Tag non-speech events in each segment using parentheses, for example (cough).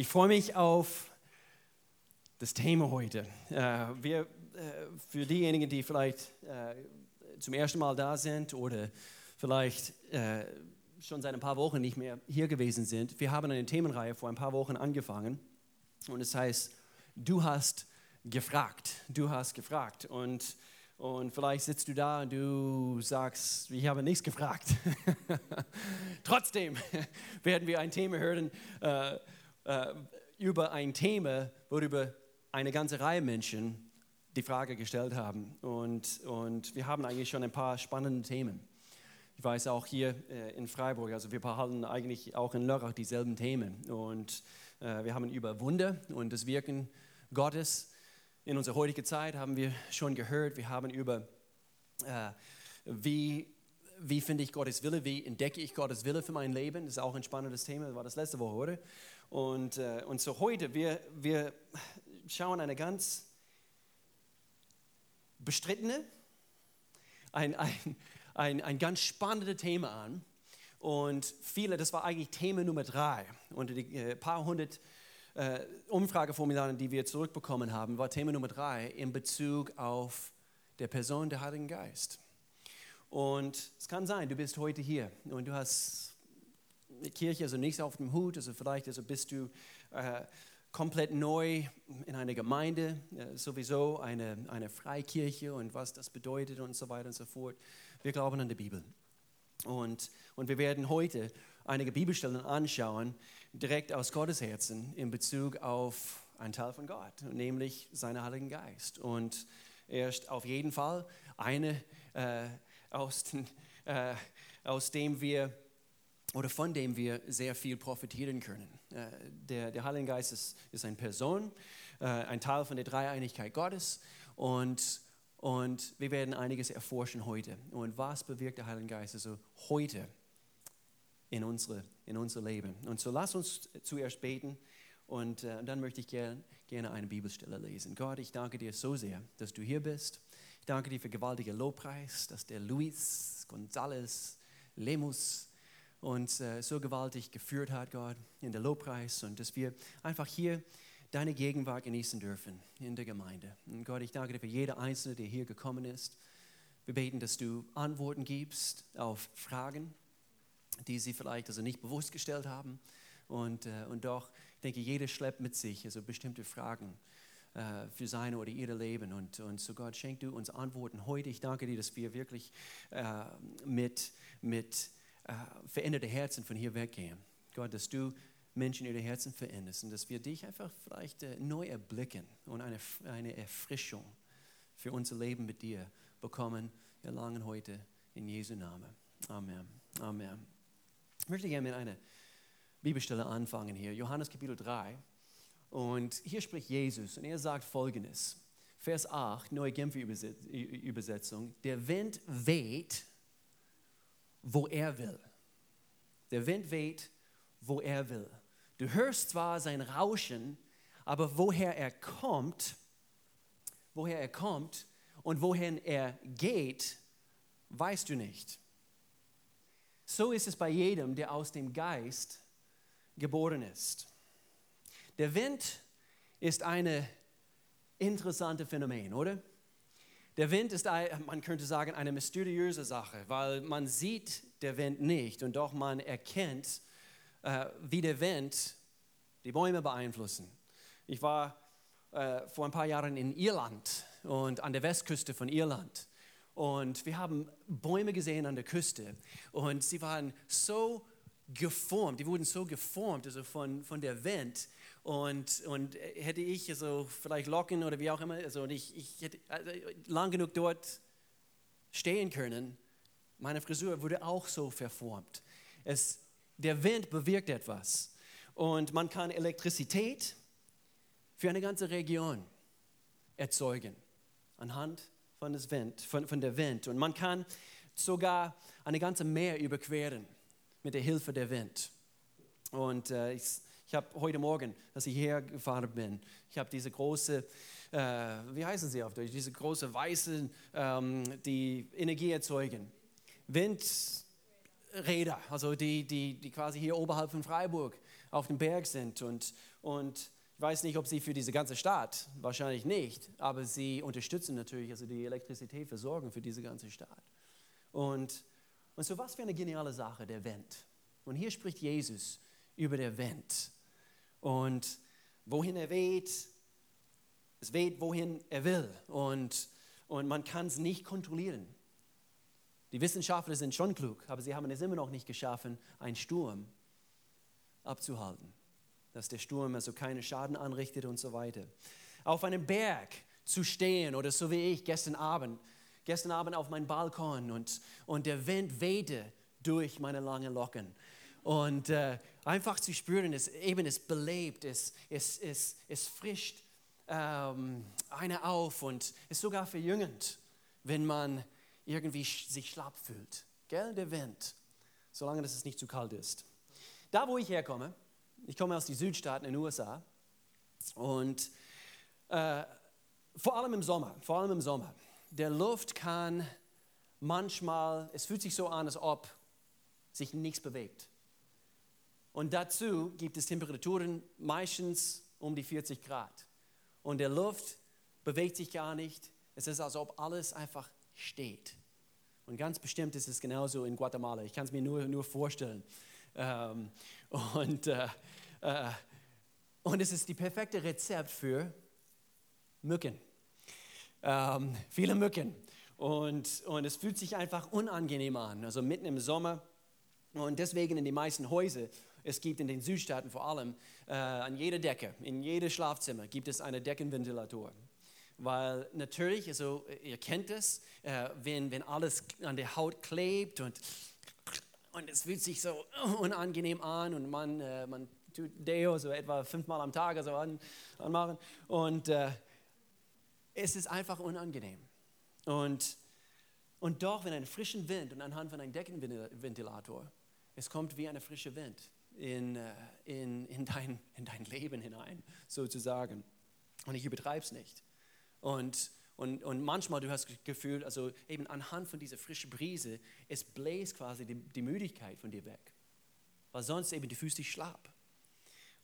Ich freue mich auf das Thema heute. Äh, wir, äh, für diejenigen, die vielleicht äh, zum ersten Mal da sind oder vielleicht schon seit ein paar Wochen nicht mehr hier gewesen sind, wir haben eine Themenreihe vor ein paar Wochen angefangen und es heißt, du hast gefragt, du hast gefragt und und vielleicht sitzt du da und du sagst, ich habe nichts gefragt. (laughs) Trotzdem (laughs) werden wir ein Thema hören, äh, über ein Thema, worüber eine ganze Reihe Menschen die Frage gestellt haben. Und, und wir haben eigentlich schon ein paar spannende Themen. Ich weiß auch hier äh, in Freiburg, also wir behalten eigentlich auch in Lörrach dieselben Themen. Und äh, wir haben über Wunder und das Wirken Gottes in unserer heutigen Zeit haben wir schon gehört. Wir haben über, äh, wie, wie finde ich Gottes Wille, wie entdecke ich Gottes Wille für mein Leben. Das ist auch ein spannendes Thema, das war das letzte Woche, oder? Und, äh, und so heute, wir, wir schauen eine ganz bestrittene, ein, ein, ein, ein ganz spannendes Thema an. Und viele, das war eigentlich Thema Nummer drei. Unter die äh, paar hundert äh, Umfrageformularen, die wir zurückbekommen haben, war Thema Nummer drei in Bezug auf der Person der Heiligen Geist. Und es kann sein, du bist heute hier und du hast Kirche, also nichts auf dem Hut, also vielleicht also bist du äh, komplett neu in einer Gemeinde, äh, sowieso eine, eine Freikirche und was das bedeutet und so weiter und so fort. Wir glauben an die Bibel. Und, und wir werden heute einige Bibelstellen anschauen, direkt aus Gottes Herzen in Bezug auf einen Teil von Gott, nämlich seinen Heiligen Geist. Und erst auf jeden Fall eine, äh, aus, den, äh, aus dem wir oder von dem wir sehr viel profitieren können. Äh, der, der Heilige Geist ist, ist eine Person, äh, ein Teil von der Dreieinigkeit Gottes und, und wir werden einiges erforschen heute. Und was bewirkt der Heilige Geist also heute in unsere, in unser Leben? Und so lass uns zuerst beten und äh, dann möchte ich gern, gerne eine Bibelstelle lesen. Gott, ich danke dir so sehr, dass du hier bist. Ich danke dir für gewaltige Lobpreis, dass der Luis González Lemus uns äh, so gewaltig geführt hat, Gott, in der Lobpreis und dass wir einfach hier deine Gegenwart genießen dürfen in der Gemeinde. Und Gott, ich danke dir für jede Einzelne, der hier gekommen ist. Wir beten, dass du Antworten gibst auf Fragen, die sie vielleicht also nicht bewusst gestellt haben. Und, äh, und doch, ich denke, jeder schleppt mit sich also bestimmte Fragen äh, für sein oder ihr Leben. Und, und so Gott, schenk du uns Antworten heute. Ich danke dir, dass wir wirklich äh, mit, mit äh, veränderte Herzen von hier weggehen. Gott, dass du Menschen ihre Herzen veränderst und dass wir dich einfach vielleicht äh, neu erblicken und eine, eine Erfrischung für unser Leben mit dir bekommen, erlangen heute in Jesu Namen. Amen. Amen. Ich möchte gerne mit einer Bibelstelle anfangen hier, Johannes Kapitel 3. Und hier spricht Jesus und er sagt folgendes. Vers 8, neue Genfer Übersetzung. Der Wind weht wo er will. Der Wind weht, wo er will. Du hörst zwar sein Rauschen, aber woher er kommt, woher er kommt und wohin er geht, weißt du nicht. So ist es bei jedem, der aus dem Geist geboren ist. Der Wind ist eine interessante Phänomen, oder? Der Wind ist, man könnte sagen, eine mysteriöse Sache, weil man sieht der Wind nicht und doch man erkennt, äh, wie der Wind die Bäume beeinflussen. Ich war äh, vor ein paar Jahren in Irland und an der Westküste von Irland. Und wir haben Bäume gesehen an der Küste und sie waren so geformt, die wurden so geformt, also von, von der Wind, und, und hätte ich also vielleicht Locken oder wie auch immer, also ich, ich hätte also lang genug dort stehen können, meine Frisur wurde auch so verformt. Es, der Wind bewirkt etwas. Und man kann Elektrizität für eine ganze Region erzeugen anhand von, des Wind, von, von der Wind. Und man kann sogar eine ganze Meer überqueren mit der Hilfe der Wind. Und äh, ich ich habe heute Morgen, als ich hierher gefahren bin, ich habe diese große, äh, wie heißen sie auf Deutsch, diese große weiße, ähm, die Energie erzeugen. Windräder, also die, die, die quasi hier oberhalb von Freiburg auf dem Berg sind. Und, und ich weiß nicht, ob sie für diese ganze Stadt, wahrscheinlich nicht, aber sie unterstützen natürlich also die Elektrizität versorgen für diese ganze Stadt. Und, und so was für eine geniale Sache, der Wind. Und hier spricht Jesus über den Wind. Und wohin er weht, es weht, wohin er will. Und, und man kann es nicht kontrollieren. Die Wissenschaftler sind schon klug, aber sie haben es immer noch nicht geschaffen, einen Sturm abzuhalten. Dass der Sturm also keinen Schaden anrichtet und so weiter. Auf einem Berg zu stehen oder so wie ich gestern Abend, gestern Abend auf meinem Balkon und, und der Wind wehte durch meine langen Locken. Und äh, einfach zu spüren, es, eben es belebt, es, es, es, es frischt ähm, eine auf und ist sogar verjüngend, wenn man irgendwie sich schlapp fühlt. Gell, der Wind, solange es nicht zu kalt ist. Da, wo ich herkomme, ich komme aus den Südstaaten in den USA und äh, vor allem im Sommer, vor allem im Sommer, der Luft kann manchmal, es fühlt sich so an, als ob sich nichts bewegt. Und dazu gibt es Temperaturen meistens um die 40 Grad. Und der Luft bewegt sich gar nicht. Es ist, als ob alles einfach steht. Und ganz bestimmt ist es genauso in Guatemala. Ich kann es mir nur, nur vorstellen. Ähm, und, äh, äh, und es ist die perfekte Rezept für Mücken. Ähm, viele Mücken. Und, und es fühlt sich einfach unangenehm an. Also mitten im Sommer. Und deswegen in den meisten Häusern es gibt in den Südstaaten vor allem äh, an jeder Decke, in jedem Schlafzimmer gibt es einen Deckenventilator. Weil natürlich, also ihr kennt es, äh, wenn, wenn alles an der Haut klebt und, und es fühlt sich so unangenehm an und man, äh, man tut Deo so etwa fünfmal am Tag also an, anmachen und äh, es ist einfach unangenehm. Und, und doch, wenn ein frischen Wind und anhand von einem Deckenventilator, es kommt wie ein frischer Wind in, äh, in, in, dein, in dein Leben hinein, sozusagen. Und ich übertreibe es nicht. Und, und, und manchmal, du hast das Gefühl, also eben anhand von dieser frischen Brise, es bläst quasi die, die Müdigkeit von dir weg. Weil sonst eben, du fühlst dich schlapp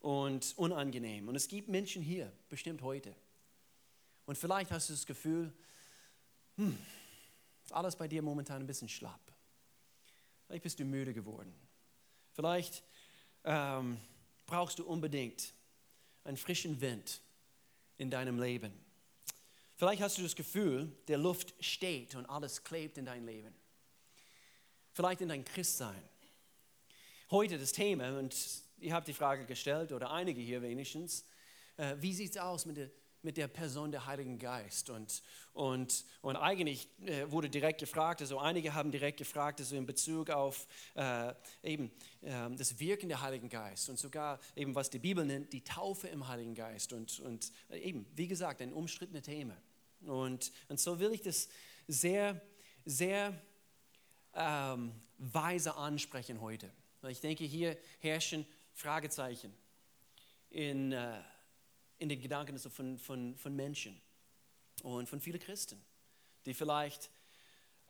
und unangenehm. Und es gibt Menschen hier, bestimmt heute. Und vielleicht hast du das Gefühl, hm, ist alles bei dir momentan ein bisschen schlapp. Vielleicht bist du müde geworden. Vielleicht ähm, brauchst du unbedingt einen frischen Wind in deinem Leben. Vielleicht hast du das Gefühl, der Luft steht und alles klebt in dein Leben. Vielleicht in dein Christsein. Heute das Thema, und ihr habt die Frage gestellt, oder einige hier wenigstens, äh, wie sieht es aus mit der mit der Person der Heiligen Geist. Und, und, und eigentlich äh, wurde direkt gefragt, also einige haben direkt gefragt, also in Bezug auf äh, eben äh, das Wirken der Heiligen Geist und sogar eben, was die Bibel nennt, die Taufe im Heiligen Geist. Und, und äh, eben, wie gesagt, ein umstrittenes Thema. Und, und so will ich das sehr, sehr ähm, weise ansprechen heute. Ich denke, hier herrschen Fragezeichen in äh, in den Gedanken von, von, von Menschen und von vielen Christen, die vielleicht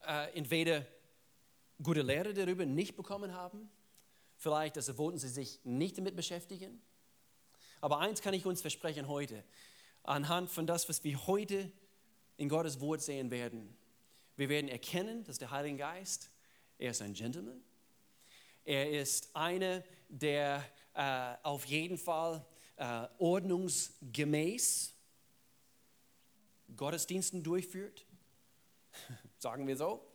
äh, entweder gute Lehre darüber nicht bekommen haben, vielleicht also wollten sie sich nicht damit beschäftigen. Aber eins kann ich uns versprechen heute, anhand von das, was wir heute in Gottes Wort sehen werden. Wir werden erkennen, dass der Heilige Geist, er ist ein Gentleman. Er ist einer, der äh, auf jeden Fall äh, ordnungsgemäß Gottesdiensten durchführt, (laughs) sagen wir so.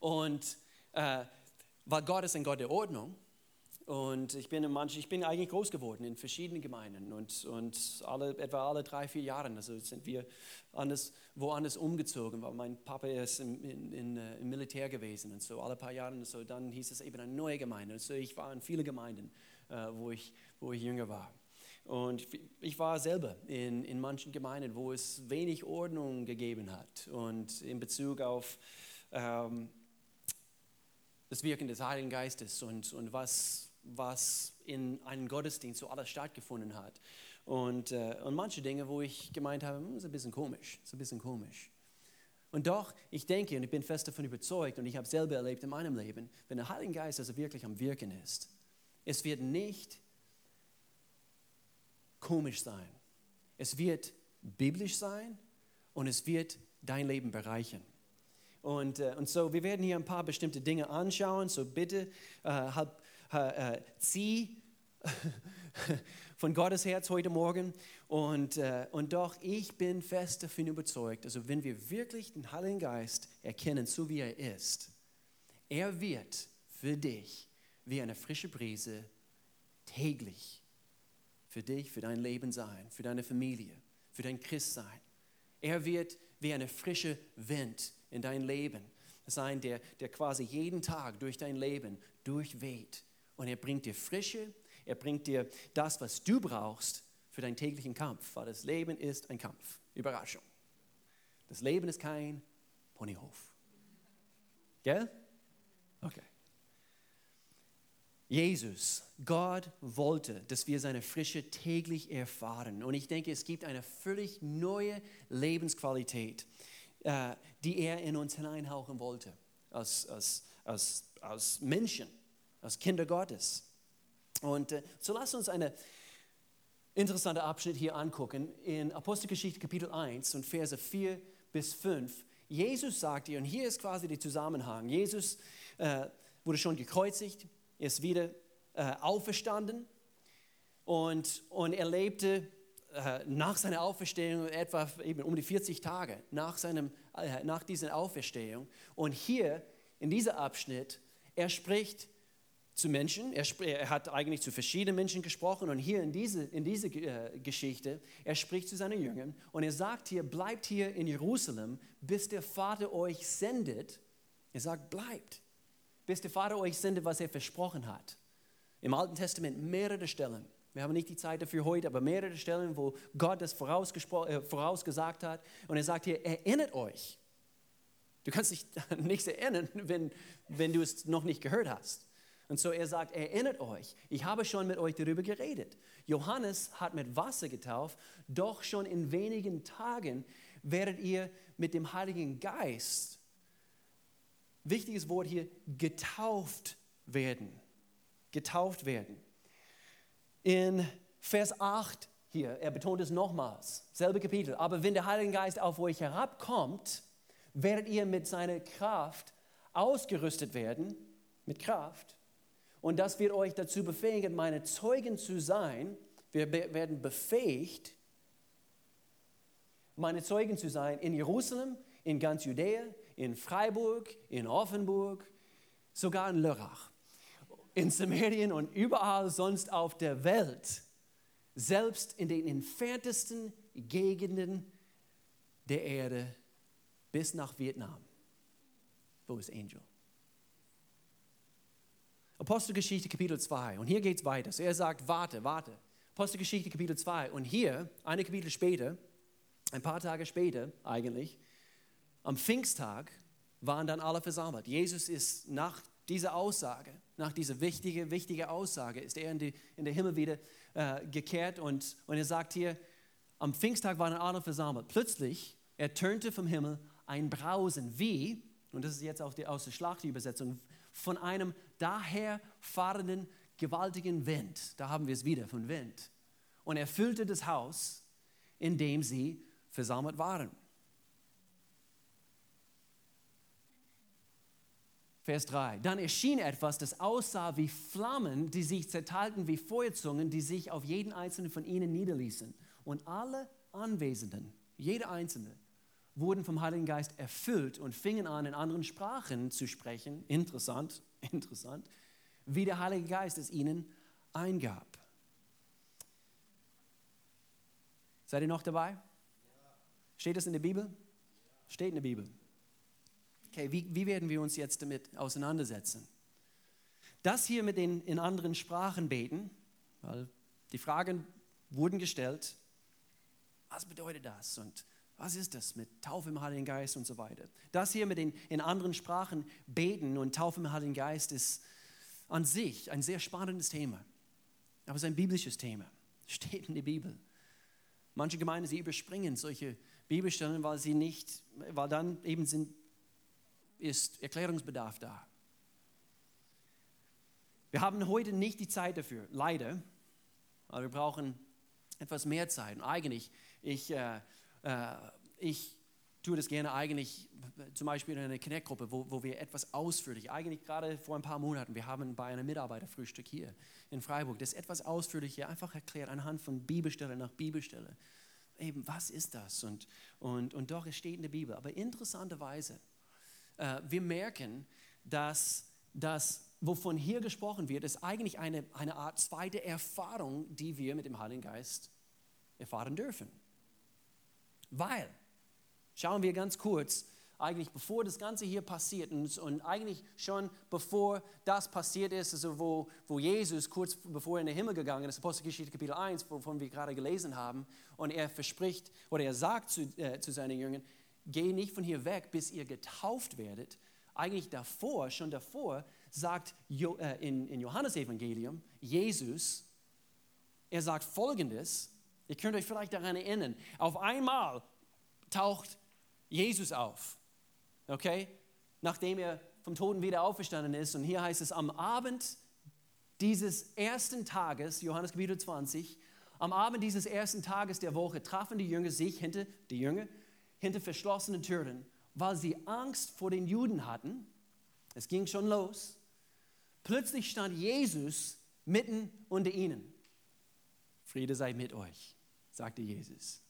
Und äh, weil Gott ist ein Gott der Ordnung. Und ich bin, manch, ich bin eigentlich groß geworden in verschiedenen Gemeinden und, und alle, etwa alle drei, vier Jahre also sind wir anders, woanders umgezogen, weil mein Papa ist im, in, in, äh, im Militär gewesen und so alle paar Jahre so, dann hieß es eben eine neue Gemeinde. Und so ich war in viele Gemeinden, äh, wo, ich, wo ich jünger war. Und ich war selber in, in manchen Gemeinden, wo es wenig Ordnung gegeben hat. Und in Bezug auf ähm, das Wirken des Heiligen Geistes und, und was, was in einem Gottesdienst so alles stattgefunden hat. Und, äh, und manche Dinge, wo ich gemeint habe, hm, ist ein bisschen komisch, ist ein bisschen komisch. Und doch, ich denke und ich bin fest davon überzeugt und ich habe selber erlebt in meinem Leben, wenn der Heilige Geist also wirklich am Wirken ist, es wird nicht komisch sein. Es wird biblisch sein und es wird dein Leben bereichern. Und, äh, und so, wir werden hier ein paar bestimmte Dinge anschauen. So bitte äh, hab, äh, zieh (laughs) von Gottes Herz heute Morgen. Und, äh, und doch, ich bin fest davon überzeugt, also wenn wir wirklich den Heiligen Geist erkennen, so wie er ist, er wird für dich wie eine frische Brise täglich für dich, für dein Leben sein, für deine Familie, für dein Christsein. Er wird wie eine frische Wind in dein Leben sein, der, der quasi jeden Tag durch dein Leben durchweht. Und er bringt dir Frische, er bringt dir das, was du brauchst für deinen täglichen Kampf, weil das Leben ist ein Kampf. Überraschung. Das Leben ist kein Ponyhof. Gell? Okay. Jesus, Gott wollte, dass wir seine Frische täglich erfahren. Und ich denke, es gibt eine völlig neue Lebensqualität, äh, die er in uns hineinhauchen wollte, als, als, als, als Menschen, als Kinder Gottes. Und äh, so lasst uns einen interessanten Abschnitt hier angucken. In Apostelgeschichte Kapitel 1 und Verse 4 bis 5. Jesus sagt ihr, und hier ist quasi der Zusammenhang, Jesus äh, wurde schon gekreuzigt, ist wieder äh, auferstanden und, und er lebte äh, nach seiner Auferstehung etwa eben um die 40 Tage nach, seinem, äh, nach dieser Auferstehung. Und hier in diesem Abschnitt, er spricht zu Menschen, er, er, hat eigentlich zu verschiedenen Menschen gesprochen und hier in diese, in diese äh, Geschichte, er spricht zu seinen Jüngern und er sagt hier, bleibt hier in Jerusalem, bis der Vater euch sendet. Er sagt, bleibt bis der Vater euch sendet, was er versprochen hat. Im Alten Testament mehrere Stellen. Wir haben nicht die Zeit dafür heute, aber mehrere Stellen, wo Gott das äh, vorausgesagt hat. Und er sagt hier, erinnert euch. Du kannst dich (laughs) nichts erinnern, wenn, wenn du es noch nicht gehört hast. Und so er sagt, erinnert euch, ich habe schon mit euch darüber geredet. Johannes hat mit Wasser getauft, doch schon in wenigen Tagen werdet ihr mit dem Heiligen Geist wichtiges Wort hier, getauft werden. Getauft werden. In Vers 8 hier, er betont es nochmals, selbe Kapitel, aber wenn der Heilige Geist auf euch herabkommt, werdet ihr mit seiner Kraft ausgerüstet werden, mit Kraft. Und das wird euch dazu befähigen, meine Zeugen zu sein. Wir werden befähigt, meine Zeugen zu sein in Jerusalem, in ganz Judäa, in Freiburg, in Offenburg, sogar in Lörrach, in Samarien und überall sonst auf der Welt, selbst in den entferntesten Gegenden der Erde bis nach Vietnam. Wo ist Angel? Apostelgeschichte Kapitel 2. Und hier geht es weiter. So er sagt, warte, warte. Apostelgeschichte Kapitel 2. Und hier, eine Kapitel später, ein paar Tage später eigentlich, am Pfingsttag waren dann alle versammelt. Jesus ist nach dieser Aussage, nach dieser wichtigen, wichtigen Aussage, ist er in, die, in den Himmel wieder äh, gekehrt und, und er sagt hier, am Pfingsttag waren alle versammelt. Plötzlich ertönte vom Himmel ein Brausen, wie, und das ist jetzt auch die, aus der Schlachtübersetzung, von einem daherfahrenden, gewaltigen Wind. Da haben wir es wieder, von Wind. Und erfüllte das Haus, in dem sie versammelt waren. Vers 3. Dann erschien etwas, das aussah wie Flammen, die sich zerteilten wie Feuerzungen, die sich auf jeden einzelnen von ihnen niederließen. Und alle Anwesenden, jeder einzelne, wurden vom Heiligen Geist erfüllt und fingen an, in anderen Sprachen zu sprechen. Interessant, (laughs) interessant, wie der Heilige Geist es ihnen eingab. Seid ihr noch dabei? Steht das in der Bibel? Steht in der Bibel. Okay, wie, wie werden wir uns jetzt damit auseinandersetzen? Das hier mit den in anderen Sprachen beten, weil die Fragen wurden gestellt, was bedeutet das und was ist das mit Taufe im Heiligen Geist und so weiter. Das hier mit den in anderen Sprachen beten und Taufe im Heiligen Geist ist an sich ein sehr spannendes Thema, aber es ist ein biblisches Thema, (laughs) steht in der Bibel. Manche Gemeinden, sie überspringen solche Bibelstellen, weil sie nicht, weil dann eben sind ist Erklärungsbedarf da. Wir haben heute nicht die Zeit dafür, leider. Aber wir brauchen etwas mehr Zeit. Und eigentlich, ich, äh, äh, ich tue das gerne eigentlich zum Beispiel in einer Connect-Gruppe, wo, wo wir etwas ausführlich, eigentlich gerade vor ein paar Monaten, wir haben bei einem Mitarbeiterfrühstück hier in Freiburg, das etwas ausführlicher einfach erklärt anhand von Bibelstelle nach Bibelstelle. Eben, was ist das? Und, und, und doch, es steht in der Bibel. Aber interessanterweise, wir merken, dass das, wovon hier gesprochen wird, ist eigentlich eine, eine Art zweite Erfahrung, die wir mit dem Heiligen Geist erfahren dürfen. Weil, schauen wir ganz kurz, eigentlich bevor das Ganze hier passiert und, und eigentlich schon bevor das passiert ist, also wo, wo Jesus kurz bevor er in den Himmel gegangen ist, Apostelgeschichte Kapitel 1, wovon wir gerade gelesen haben, und er verspricht oder er sagt zu, äh, zu seinen Jüngern, geh nicht von hier weg, bis ihr getauft werdet. Eigentlich davor, schon davor, sagt jo, äh, in, in Johannes Evangelium Jesus, er sagt folgendes, ihr könnt euch vielleicht daran erinnern, auf einmal taucht Jesus auf, okay, nachdem er vom Toten wieder auferstanden ist. Und hier heißt es, am Abend dieses ersten Tages, Johannes Kapitel 20, am Abend dieses ersten Tages der Woche trafen die Jünger sich hinter, die Jünger, hinter verschlossenen Türen, weil sie Angst vor den Juden hatten. Es ging schon los. Plötzlich stand Jesus mitten unter ihnen. Friede sei mit euch, sagte Jesus.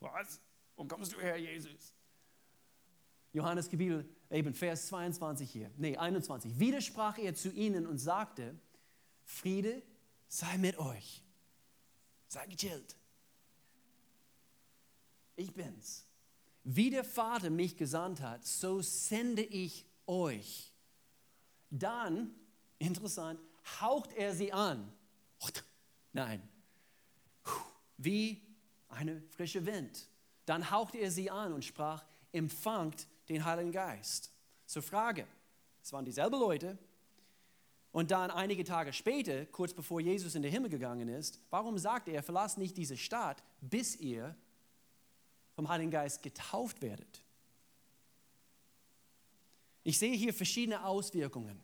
Was? Wo kommst du her, Jesus? Johannes Kapitel, eben Vers 22 hier, nee, 21. Wieder sprach er zu ihnen und sagte, Friede sei mit euch. Sei gechillt. Ich bin's. Wie der Vater mich gesandt hat, so sende ich euch. Dann, interessant, haucht er sie an. Nein, wie eine frische Wind. Dann hauchte er sie an und sprach, empfangt den Heiligen Geist. Zur Frage, es waren dieselben Leute. Und dann einige Tage später, kurz bevor Jesus in den Himmel gegangen ist, warum sagt er, verlasst nicht diese Stadt, bis ihr vom Heiligen Geist getauft werdet? Ich sehe hier verschiedene Auswirkungen.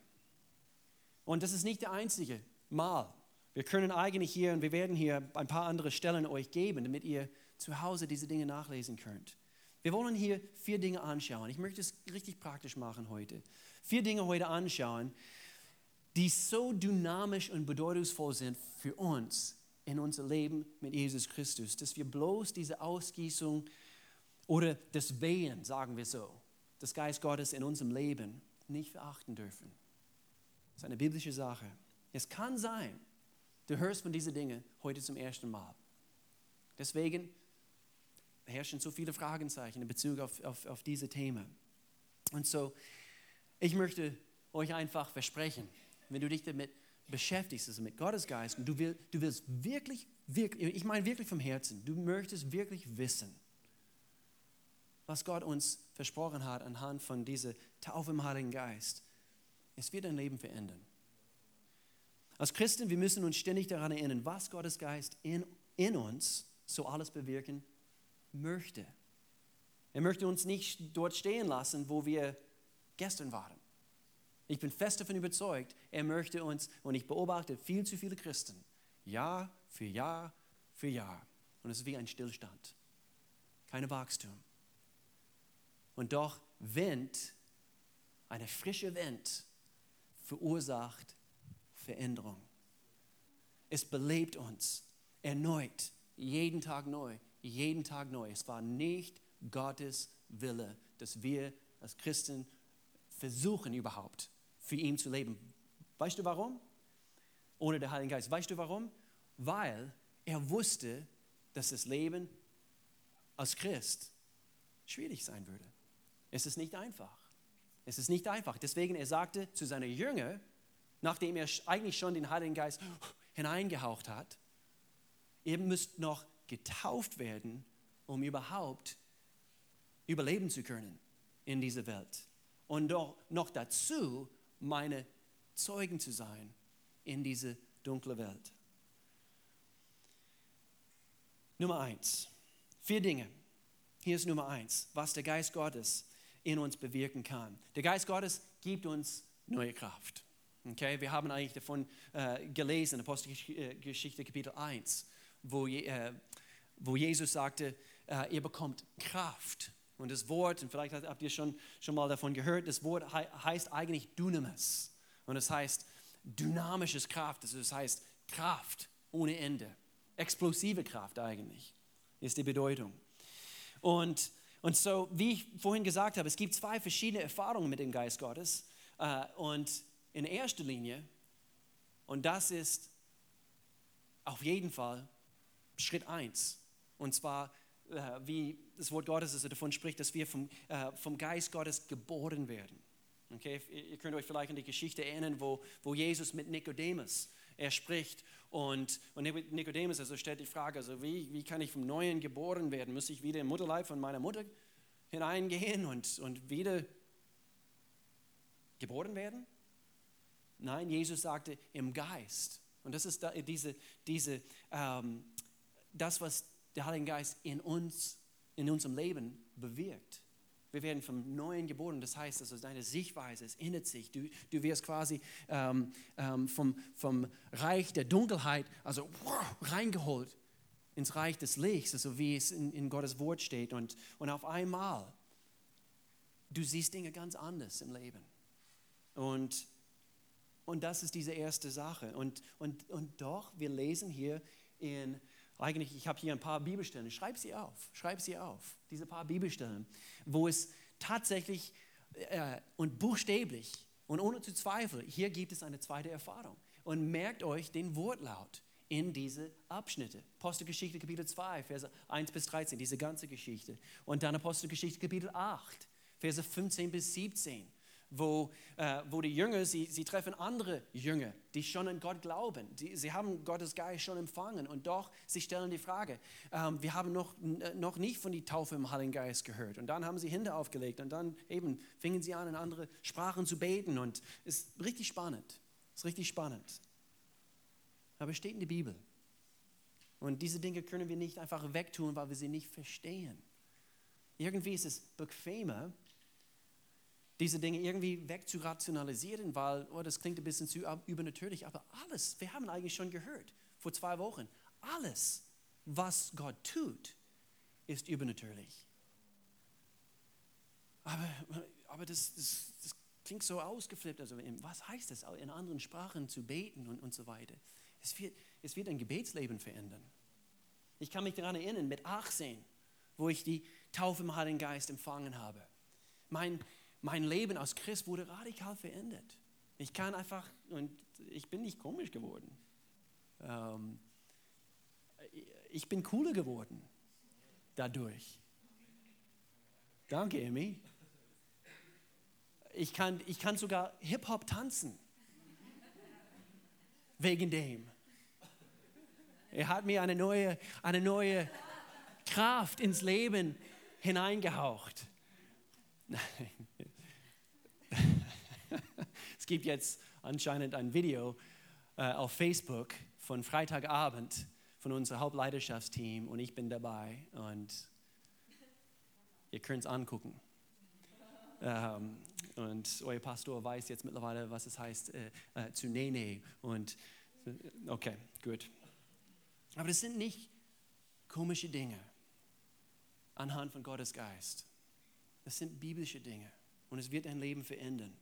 Und das ist nicht der einzige Mal. Wir können eigentlich hier, und wir werden hier ein paar andere Stellen euch geben, damit ihr zu Hause diese Dinge nachlesen könnt. Wir wollen hier vier Dinge anschauen. Ich möchte es richtig praktisch machen heute. Vier Dinge heute anschauen, die so dynamisch und bedeutungsvoll sind für uns in unser Leben mit Jesus Christus, dass wir bloß diese Ausgießung oder das Wehen, sagen wir so, des Geist Gottes in unserem Leben nicht verachten dürfen. Das ist eine biblische Sache. Es kann sein, du hörst von diesen Dingen heute zum ersten Mal. Deswegen herrschen so viele Fragezeichen in Bezug auf, auf, auf diese Themen. Und so, ich möchte euch einfach versprechen, wenn du dich damit beschäftigst, also mit Gottes Geist, und du, will, du willst wirklich, wirklich, ich meine wirklich vom Herzen, du möchtest wirklich wissen, was Gott uns versprochen hat anhand von dieser Taufe im Heiligen Geist. Es wird dein Leben verändern. Als Christen, wir müssen uns ständig daran erinnern, was Gottes Geist in, in uns so alles bewirken möchte. Er möchte uns nicht dort stehen lassen, wo wir gestern waren. Ich bin fest davon überzeugt, er möchte uns, und ich beobachte viel zu viele Christen, Jahr für Jahr für Jahr. Und es ist wie ein Stillstand, kein Wachstum. Und doch Wind, eine frische Wind, verursacht Veränderung. Es belebt uns erneut, jeden Tag neu jeden Tag neu. Es war nicht Gottes Wille, dass wir als Christen versuchen überhaupt für ihn zu leben. Weißt du warum? Ohne den Heiligen Geist. Weißt du warum? Weil er wusste, dass das Leben als Christ schwierig sein würde. Es ist nicht einfach. Es ist nicht einfach. Deswegen er sagte zu seinen Jüngern, nachdem er eigentlich schon den Heiligen Geist hineingehaucht hat, ihr müsst noch getauft werden, um überhaupt überleben zu können in dieser Welt. Und doch, noch dazu meine Zeugen zu sein in diese dunkle Welt. Nummer eins. Vier Dinge. Hier ist Nummer eins, was der Geist Gottes in uns bewirken kann. Der Geist Gottes gibt uns neue Kraft. Okay, wir haben eigentlich davon äh, gelesen, Apostelgeschichte Kapitel 1 wo, äh, wo Jesus sagte, äh, ihr bekommt Kraft. Und das Wort, und vielleicht habt ihr schon, schon mal davon gehört, das Wort he heißt eigentlich Dynamis. Und es das heißt dynamisches Kraft, also das heißt Kraft ohne Ende. Explosive Kraft eigentlich ist die Bedeutung. Und, und so, wie ich vorhin gesagt habe, es gibt zwei verschiedene Erfahrungen mit dem Geist Gottes. Äh, und in erster Linie, und das ist auf jeden Fall Schritt eins, und zwar äh, wie das Wort Gottes also davon spricht, dass wir vom, äh, vom Geist Gottes geboren werden. Okay? Ihr könnt euch vielleicht an die Geschichte erinnern, wo, wo Jesus mit Nikodemus er spricht und, und Nikodemus also stellt die Frage, also wie, wie kann ich vom Neuen geboren werden? Muss ich wieder im Mutterleib von meiner Mutter hineingehen und, und wieder geboren werden? Nein, Jesus sagte im Geist. Und das ist da, diese, diese, ähm, das, was der Heilige Geist in uns, in unserem Leben bewirkt. Wir werden vom Neuen geboren, das heißt, also deine Sichtweise, es ändert sich. Du, du wirst quasi ähm, ähm, vom, vom Reich der Dunkelheit, also wow, reingeholt ins Reich des Lichts, also wie es in, in Gottes Wort steht. Und, und auf einmal, du siehst Dinge ganz anders im Leben. Und, und das ist diese erste Sache. Und, und, und doch, wir lesen hier in eigentlich, ich habe hier ein paar Bibelstellen, schreib sie auf, schreib sie auf, diese paar Bibelstellen, wo es tatsächlich äh, und buchstäblich und ohne zu zweifeln, hier gibt es eine zweite Erfahrung. Und merkt euch den Wortlaut in diese Abschnitte. Apostelgeschichte Kapitel 2, Verse 1 bis 13, diese ganze Geschichte. Und dann Apostelgeschichte Kapitel 8, Verse 15 bis 17 wo, äh, wo die Jünger, sie, sie treffen andere Jünger, die schon an Gott glauben. Die, sie haben Gottes Geist schon empfangen und doch, sie stellen die Frage, ähm, wir haben noch, äh, noch nicht von der Taufe im Heiligen Geist gehört. Und dann haben sie Hände aufgelegt und dann eben fingen sie an, in andere Sprachen zu beten und es ist richtig spannend. Es ist richtig spannend. Aber es steht in der Bibel. Und diese Dinge können wir nicht einfach wegtun, weil wir sie nicht verstehen. Irgendwie ist es bequemer, diese Dinge irgendwie wegzurationalisieren, weil oh, das klingt ein bisschen zu übernatürlich, aber alles, wir haben eigentlich schon gehört vor zwei Wochen, alles, was Gott tut, ist übernatürlich. Aber, aber das, das, das klingt so ausgeflippt, also was heißt das, in anderen Sprachen zu beten und, und so weiter. Es wird, es wird ein Gebetsleben verändern. Ich kann mich daran erinnern, mit 18, wo ich die Taufe im Heiligen Geist empfangen habe. Mein, mein Leben als Christ wurde radikal verändert. Ich kann einfach, und ich bin nicht komisch geworden. Ähm, ich bin cooler geworden dadurch. Danke, Emmy. Ich kann, ich kann sogar Hip-Hop tanzen. Wegen dem. Er hat mir eine neue, eine neue Kraft ins Leben hineingehaucht. (laughs) Nein. Es gibt jetzt anscheinend ein Video äh, auf Facebook von Freitagabend von unserem Hauptleiterschaftsteam und ich bin dabei und ihr könnt es angucken. Ähm, und euer Pastor weiß jetzt mittlerweile, was es heißt äh, äh, zu Nene. Und okay, gut. Aber das sind nicht komische Dinge anhand von Gottes Geist. Das sind biblische Dinge und es wird dein Leben verändern.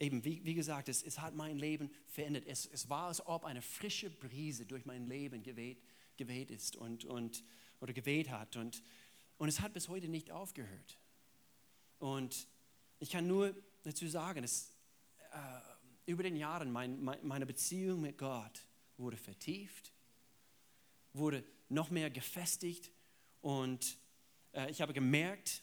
Eben, wie, wie gesagt, es, es hat mein Leben verändert. Es, es war, als ob eine frische Brise durch mein Leben geweht, geweht ist und, und, oder geweht hat. Und, und es hat bis heute nicht aufgehört. Und ich kann nur dazu sagen, dass äh, über den Jahren mein, mein, meine Beziehung mit Gott wurde vertieft, wurde noch mehr gefestigt und äh, ich habe gemerkt,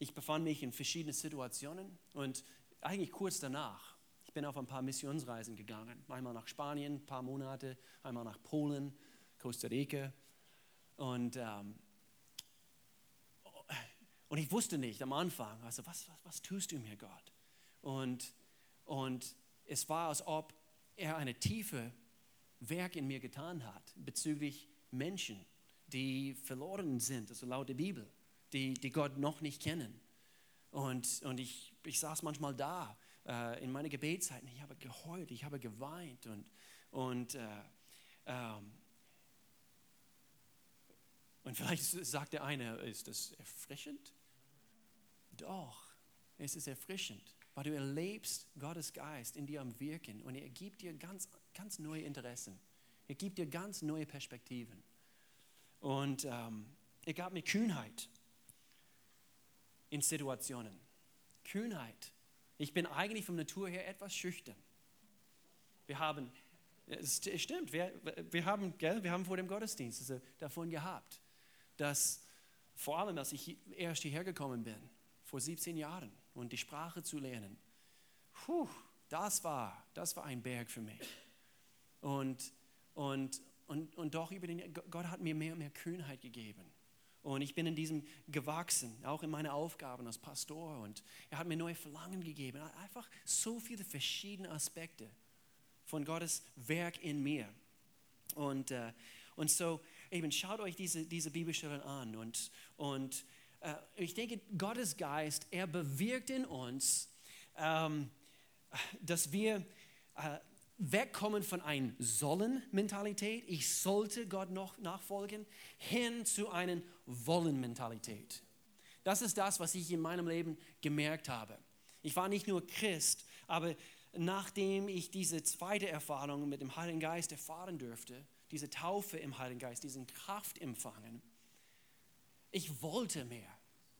ich befand mich in verschiedenen Situationen und eigentlich kurz danach, ich bin auf ein paar Missionsreisen gegangen. Einmal nach Spanien, ein paar Monate, einmal nach Polen, Costa Rica. Und, ähm, und ich wusste nicht am Anfang, also was, was, was tust du mir, Gott? Und, und es war, als ob er eine tiefe Werk in mir getan hat bezüglich Menschen, die verloren sind, also laut der Bibel die, die Gott noch nicht kennen. Und, und ich, ich saß manchmal da äh, in meiner Gebetszeit ich habe geheult, ich habe geweint und, und äh, ähm, Und vielleicht sagt der eine, ist das erfrischend? Doch, es ist erfrischend, weil du erlebst Gottes Geist in dir am Wirken und er gibt dir ganz, ganz neue Interessen. Er gibt dir ganz neue Perspektiven. Und ähm, er gab mir Kühnheit in Situationen. Kühnheit. Ich bin eigentlich von Natur her etwas schüchtern. Wir haben, es stimmt, wir, wir, haben, gell, wir haben vor dem Gottesdienst also davon gehabt, dass vor allem, als ich erst hierher gekommen bin, vor 17 Jahren, und die Sprache zu lernen, puh, das war, das war ein Berg für mich. Und, und, und, und doch, über den, Gott hat mir mehr und mehr Kühnheit gegeben. Und ich bin in diesem gewachsen, auch in meine Aufgaben als Pastor. Und er hat mir neue Verlangen gegeben. Einfach so viele verschiedene Aspekte von Gottes Werk in mir. Und, äh, und so, eben, schaut euch diese, diese Bibelstellen an. Und, und äh, ich denke, Gottes Geist, er bewirkt in uns, ähm, dass wir äh, wegkommen von einer Sollen-Mentalität, ich sollte Gott noch nachfolgen, hin zu einer Wollen-Mentalität. Das ist das, was ich in meinem Leben gemerkt habe. Ich war nicht nur Christ, aber nachdem ich diese zweite Erfahrung mit dem Heiligen Geist erfahren durfte, diese Taufe im Heiligen Geist, diesen Kraft empfangen, ich wollte mehr.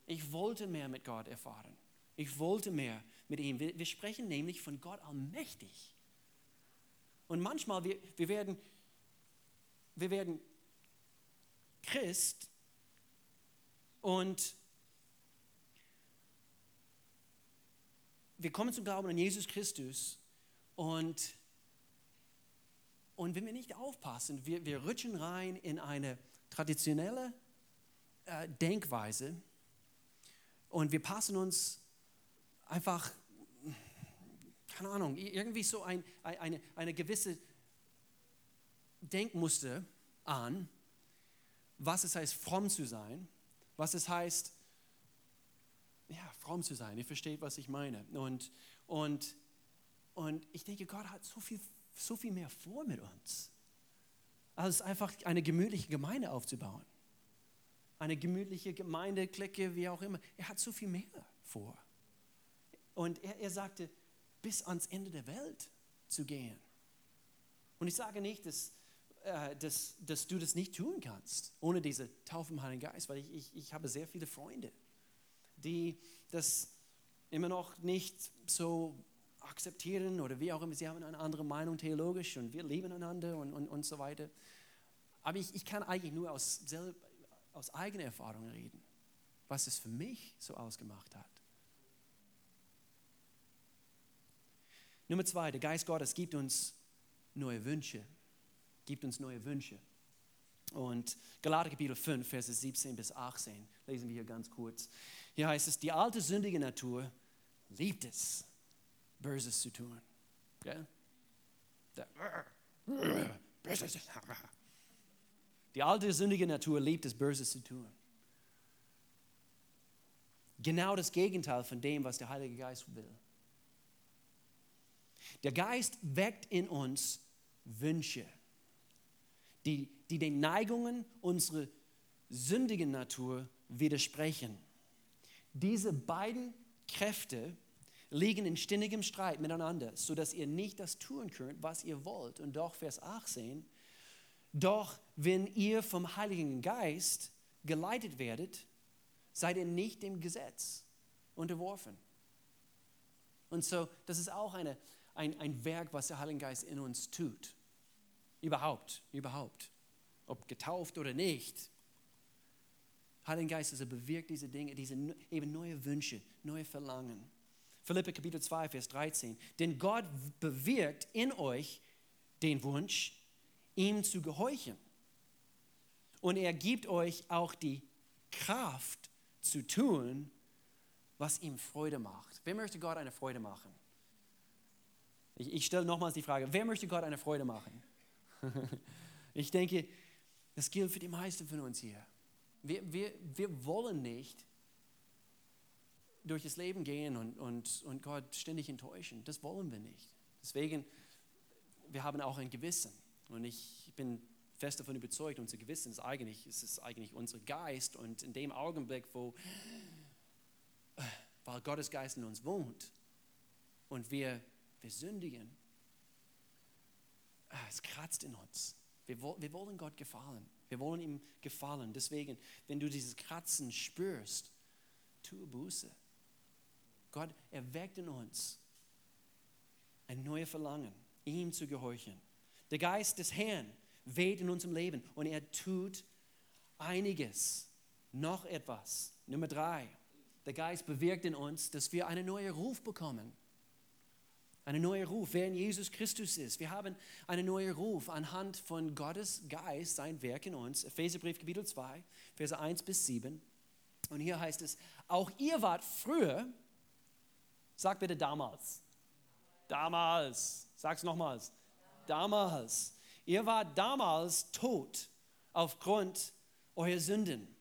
Ich wollte mehr mit Gott erfahren. Ich wollte mehr mit ihm. Wir, wir sprechen nämlich von Gott allmächtig. Und manchmal, wir, wir, werden, wir werden Christ und wir kommen zum Glauben an Jesus Christus und, und wenn wir nicht aufpassen, wir, wir rutschen rein in eine traditionelle äh, Denkweise und wir passen uns einfach keine Ahnung, irgendwie so ein, eine, eine gewisse Denkmuster an, was es heißt, fromm zu sein, was es heißt, ja, fromm zu sein. Ihr versteht, was ich meine. Und, und, und ich denke, Gott hat so viel, so viel mehr vor mit uns, als einfach eine gemütliche Gemeinde aufzubauen. Eine gemütliche Gemeinde, Clique, wie auch immer. Er hat so viel mehr vor. Und er, er sagte, bis ans Ende der Welt zu gehen. Und ich sage nicht, dass, äh, dass, dass du das nicht tun kannst, ohne diese Taufe im Heiligen Geist, weil ich, ich, ich habe sehr viele Freunde, die das immer noch nicht so akzeptieren oder wie auch immer, sie haben eine andere Meinung theologisch und wir lieben einander und, und, und so weiter. Aber ich, ich kann eigentlich nur aus, aus eigener Erfahrung reden, was es für mich so ausgemacht hat. Nummer zwei, der Geist Gottes gibt uns neue Wünsche. Gibt uns neue Wünsche. Und Galater Kapitel 5, Verse 17 bis 18, lesen wir hier ganz kurz. Hier heißt es, die alte sündige Natur liebt es, Böses zu tun. Die alte sündige Natur liebt es, Böses zu tun. Genau das Gegenteil von dem, was der Heilige Geist will. Der Geist weckt in uns Wünsche, die, die den Neigungen unserer sündigen Natur widersprechen. Diese beiden Kräfte liegen in ständigem Streit miteinander, sodass ihr nicht das tun könnt, was ihr wollt. Und doch, Vers 18, doch wenn ihr vom Heiligen Geist geleitet werdet, seid ihr nicht dem Gesetz unterworfen. Und so, das ist auch eine, ein, ein Werk, was der Heilige Geist in uns tut. Überhaupt, überhaupt. Ob getauft oder nicht. Heiliger Geist also bewirkt diese Dinge, diese eben neue Wünsche, neue Verlangen. Philippe Kapitel 2, Vers 13. Denn Gott bewirkt in euch den Wunsch, ihm zu gehorchen. Und er gibt euch auch die Kraft zu tun, was ihm Freude macht. Wer möchte Gott eine Freude machen? Ich, ich stelle nochmals die Frage, wer möchte Gott eine Freude machen? (laughs) ich denke, das gilt für die meisten von uns hier. Wir, wir, wir wollen nicht durch das Leben gehen und, und, und Gott ständig enttäuschen. Das wollen wir nicht. Deswegen, wir haben auch ein Gewissen. Und ich bin fest davon überzeugt, unser Gewissen ist eigentlich, ist es eigentlich unser Geist und in dem Augenblick, wo, weil Gottes Geist in uns wohnt und wir, wir sündigen, ah, es kratzt in uns. Wir, wir wollen Gott gefallen. Wir wollen ihm gefallen. Deswegen, wenn du dieses Kratzen spürst, tue Buße. Gott erweckt in uns ein neues Verlangen, ihm zu gehorchen. Der Geist des Herrn weht in unserem Leben und er tut einiges, noch etwas. Nummer drei, der Geist bewirkt in uns, dass wir einen neuen Ruf bekommen. Einen neuen Ruf, wer in Jesus Christus ist. Wir haben einen neuen Ruf anhand von Gottes Geist, sein Werk in uns. Epheserbrief Kapitel 2, Verse 1 bis 7. Und hier heißt es, auch ihr wart früher, sag bitte damals, damals, sag's nochmals, damals, ihr wart damals tot aufgrund eurer Sünden.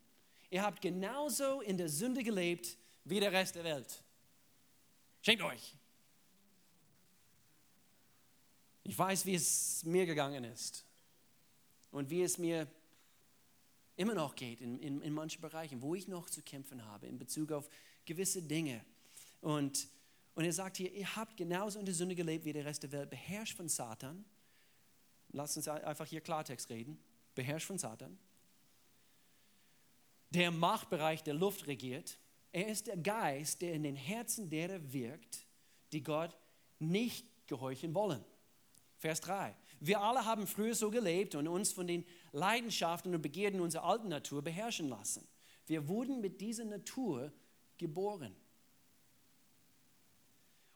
Ihr habt genauso in der Sünde gelebt wie der Rest der Welt. Schenkt euch. Ich weiß, wie es mir gegangen ist und wie es mir immer noch geht in, in, in manchen Bereichen, wo ich noch zu kämpfen habe in Bezug auf gewisse Dinge. Und, und er sagt hier, ihr habt genauso in der Sünde gelebt wie der Rest der Welt, beherrscht von Satan. Lass uns einfach hier Klartext reden. Beherrscht von Satan. Der Machtbereich der Luft regiert. Er ist der Geist, der in den Herzen derer wirkt, die Gott nicht gehorchen wollen. Vers 3. Wir alle haben früher so gelebt und uns von den Leidenschaften und Begierden unserer alten Natur beherrschen lassen. Wir wurden mit dieser Natur geboren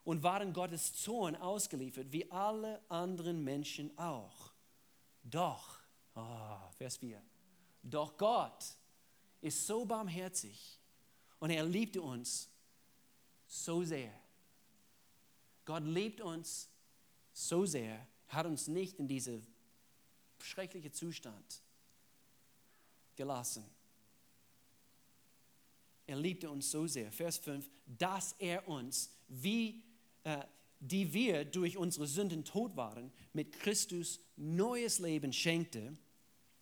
und waren Gottes Zorn ausgeliefert, wie alle anderen Menschen auch. Doch, oh, Vers 4, doch Gott ist so barmherzig und er liebte uns so sehr. Gott liebt uns so sehr, hat uns nicht in diese schreckliche Zustand gelassen. Er liebte uns so sehr, Vers 5, dass er uns, wie äh, die wir durch unsere Sünden tot waren, mit Christus neues Leben schenkte.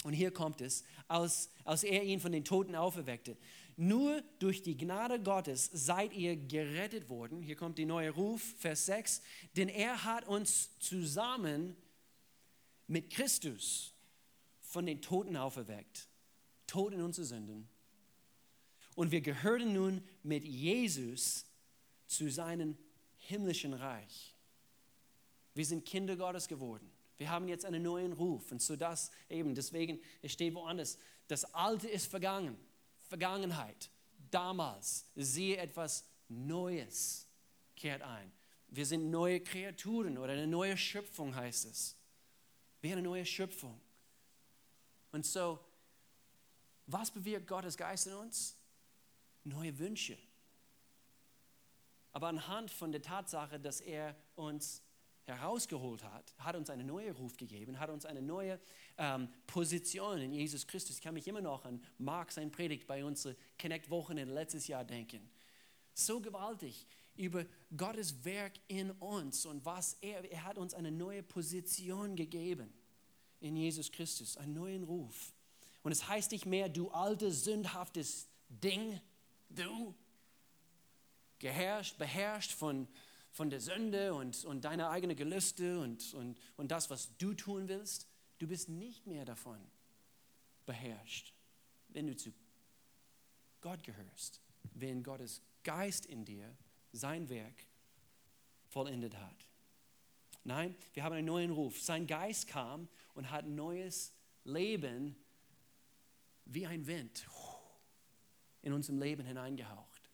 Und hier kommt es, als, als er ihn von den Toten auferweckte. Nur durch die Gnade Gottes seid ihr gerettet worden. Hier kommt die neue Ruf, Vers 6. Denn er hat uns zusammen mit Christus von den Toten auferweckt, tot in unsere Sünden. Und wir gehören nun mit Jesus zu seinem himmlischen Reich. Wir sind Kinder Gottes geworden. Wir haben jetzt einen neuen Ruf. Und so das eben, deswegen, es steht woanders, das Alte ist vergangen, Vergangenheit. Damals, siehe etwas Neues kehrt ein. Wir sind neue Kreaturen oder eine neue Schöpfung heißt es wie eine neue Schöpfung. Und so, was bewirkt Gottes Geist in uns? Neue Wünsche. Aber anhand von der Tatsache, dass er uns herausgeholt hat, hat uns einen neuen Ruf gegeben, hat uns eine neue ähm, Position in Jesus Christus. Ich kann mich immer noch an Mark sein Predigt bei unserer Connect-Wochen letztes Jahr denken. So gewaltig über Gottes Werk in uns und was er, er hat uns eine neue Position gegeben in Jesus Christus, einen neuen Ruf. Und es heißt nicht mehr, du altes, sündhaftes Ding, du, geherrscht, beherrscht von, von der Sünde und, und deine eigene Gelüste und, und, und das, was du tun willst. Du bist nicht mehr davon beherrscht, wenn du zu Gott gehörst, wenn Gottes Geist in dir sein Werk vollendet hat. Nein, wir haben einen neuen Ruf. Sein Geist kam und hat neues Leben wie ein Wind in unserem Leben hineingehaucht.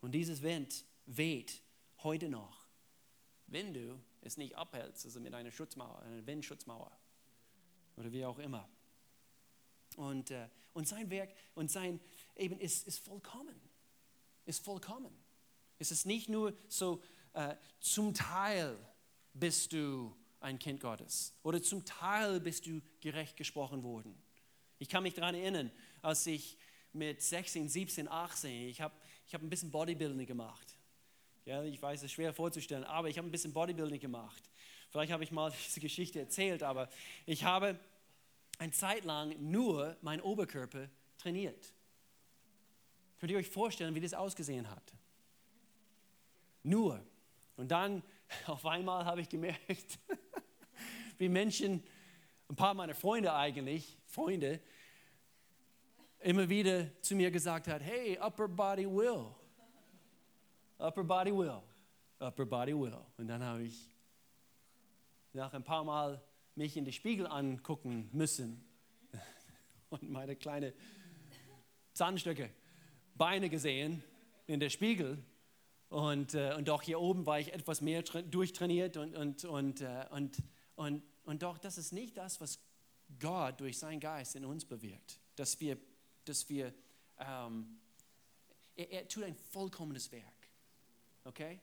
Und dieses Wind weht heute noch, wenn du es nicht abhältst, also mit einer Schutzmauer, einer Windschutzmauer oder wie auch immer. Und, äh, und sein Werk und sein eben ist, ist vollkommen, ist vollkommen. Es ist nicht nur so äh, zum Teil bist du ein Kind Gottes oder zum Teil bist du gerecht gesprochen worden. Ich kann mich daran erinnern, als ich mit 16, 17, 18, ich habe ich hab ein bisschen Bodybuilding gemacht. Ja, ich weiß, es ist schwer vorzustellen, aber ich habe ein bisschen Bodybuilding gemacht. Vielleicht habe ich mal (laughs) diese Geschichte erzählt, aber ich habe eine Zeit lang nur mein Oberkörper trainiert. Könnt ihr euch vorstellen, wie das ausgesehen hat? Nur. Und dann (laughs) auf einmal habe ich gemerkt, (laughs) wie Menschen, ein paar meiner Freunde eigentlich, Freunde, immer wieder zu mir gesagt hat, hey, upper body will. Upper body will. Upper body will. Und dann habe ich nach ein paar Mal mich in den Spiegel angucken müssen (laughs) und meine kleine Zahnstöcke, Beine gesehen in der Spiegel. Und, äh, und doch hier oben war ich etwas mehr durchtrainiert und, und, und, äh, und, und, und doch, das ist nicht das, was Gott durch seinen Geist in uns bewirkt. Dass wir, dass wir ähm, er, er, tut ein vollkommenes Werk. Okay?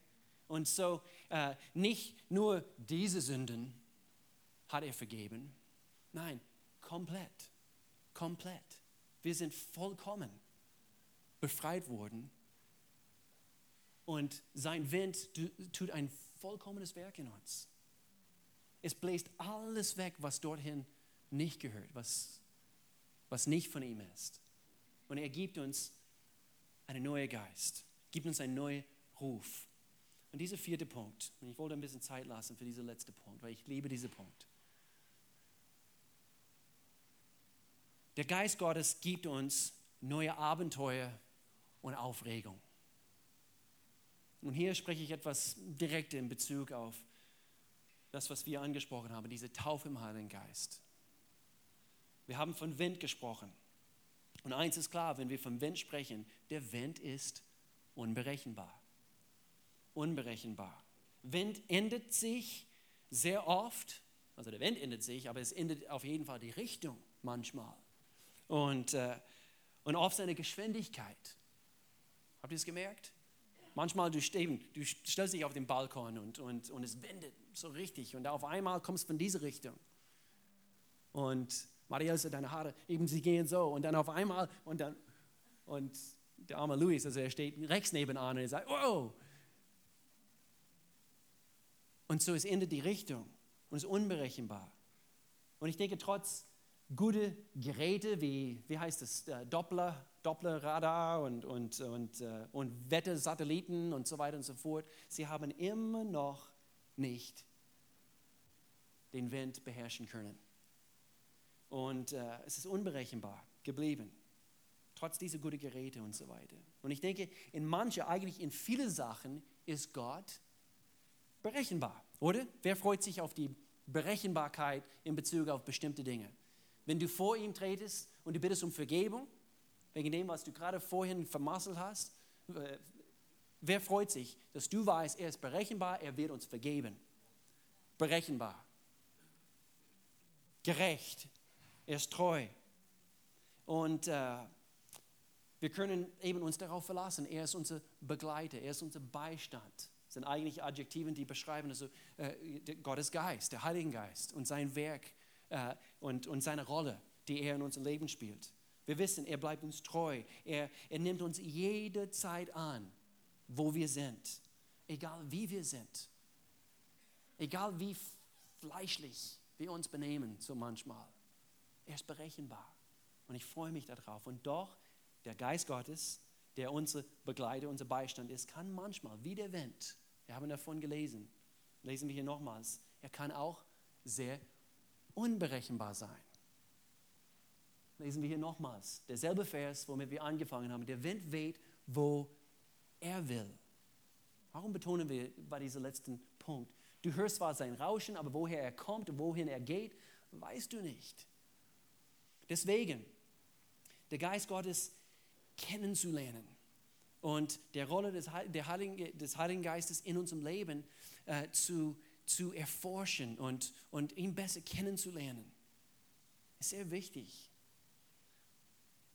Und so, äh, nicht nur diese Sünden, hat er vergeben. Nein, komplett. Komplett. Wir sind vollkommen befreit worden. Und sein Wind tut ein vollkommenes Werk in uns. Es bläst alles weg, was dorthin nicht gehört, was, was nicht von ihm ist. Und er gibt uns einen neuen Geist, gibt uns einen neuen Ruf. Und dieser vierte Punkt, und ich wollte ein bisschen Zeit lassen für diesen letzten Punkt, weil ich liebe diesen Punkt. Der Geist Gottes gibt uns neue Abenteuer und Aufregung. Und hier spreche ich etwas direkt in Bezug auf das, was wir angesprochen haben, diese Taufe im Heiligen Geist. Wir haben von Wind gesprochen. Und eins ist klar, wenn wir vom Wind sprechen, der Wind ist unberechenbar. Unberechenbar. Wind ändert sich sehr oft, also der Wind ändert sich, aber es ändert auf jeden Fall die Richtung manchmal und, äh, und auf seine Geschwindigkeit. Habt ihr es gemerkt? Manchmal du, stehen, du stellst dich auf den Balkon und, und, und es wendet so richtig und auf einmal kommst du von dieser Richtung. Und Maria, deine Haare, eben sie gehen so und dann auf einmal und dann und der arme Luis, also er steht rechts nebenan und er sagt, wow. Und so ist Ende die Richtung und ist unberechenbar. Und ich denke, trotz gute Geräte wie, wie heißt es, äh, Doppler, Dopplerradar und, und, und, äh, und Wettersatelliten und so weiter und so fort, sie haben immer noch nicht den Wind beherrschen können. Und äh, es ist unberechenbar geblieben, trotz dieser guten Geräte und so weiter. Und ich denke, in manche, eigentlich in viele Sachen ist Gott berechenbar, oder? Wer freut sich auf die Berechenbarkeit in Bezug auf bestimmte Dinge? wenn du vor ihm tretest und du bittest um Vergebung, wegen dem, was du gerade vorhin vermasselt hast, äh, wer freut sich, dass du weißt, er ist berechenbar, er wird uns vergeben. Berechenbar. Gerecht. Er ist treu. Und äh, wir können eben uns darauf verlassen. Er ist unser Begleiter, er ist unser Beistand. Sind eigentlich Adjektiven, die beschreiben also, äh, Gottes Geist, der Heilige Geist und sein Werk äh, und, und seine Rolle, die er in unserem Leben spielt. Wir wissen, er bleibt uns treu. Er, er nimmt uns jederzeit an, wo wir sind. Egal wie wir sind. Egal wie fleischlich wir uns benehmen, so manchmal. Er ist berechenbar. Und ich freue mich darauf. Und doch, der Geist Gottes, der unser Begleiter, unser Beistand ist, kann manchmal, wie der Wind, wir haben davon gelesen, lesen wir hier nochmals, er kann auch sehr unberechenbar sein. Lesen wir hier nochmals, derselbe Vers, womit wir angefangen haben. Der Wind weht, wo er will. Warum betonen wir bei diesem letzten Punkt? Du hörst zwar sein Rauschen, aber woher er kommt und wohin er geht, weißt du nicht. Deswegen, der Geist Gottes kennenzulernen und der Rolle des, der Heiligen, des Heiligen Geistes in unserem Leben äh, zu zu erforschen und, und ihn besser kennenzulernen. Ist sehr wichtig.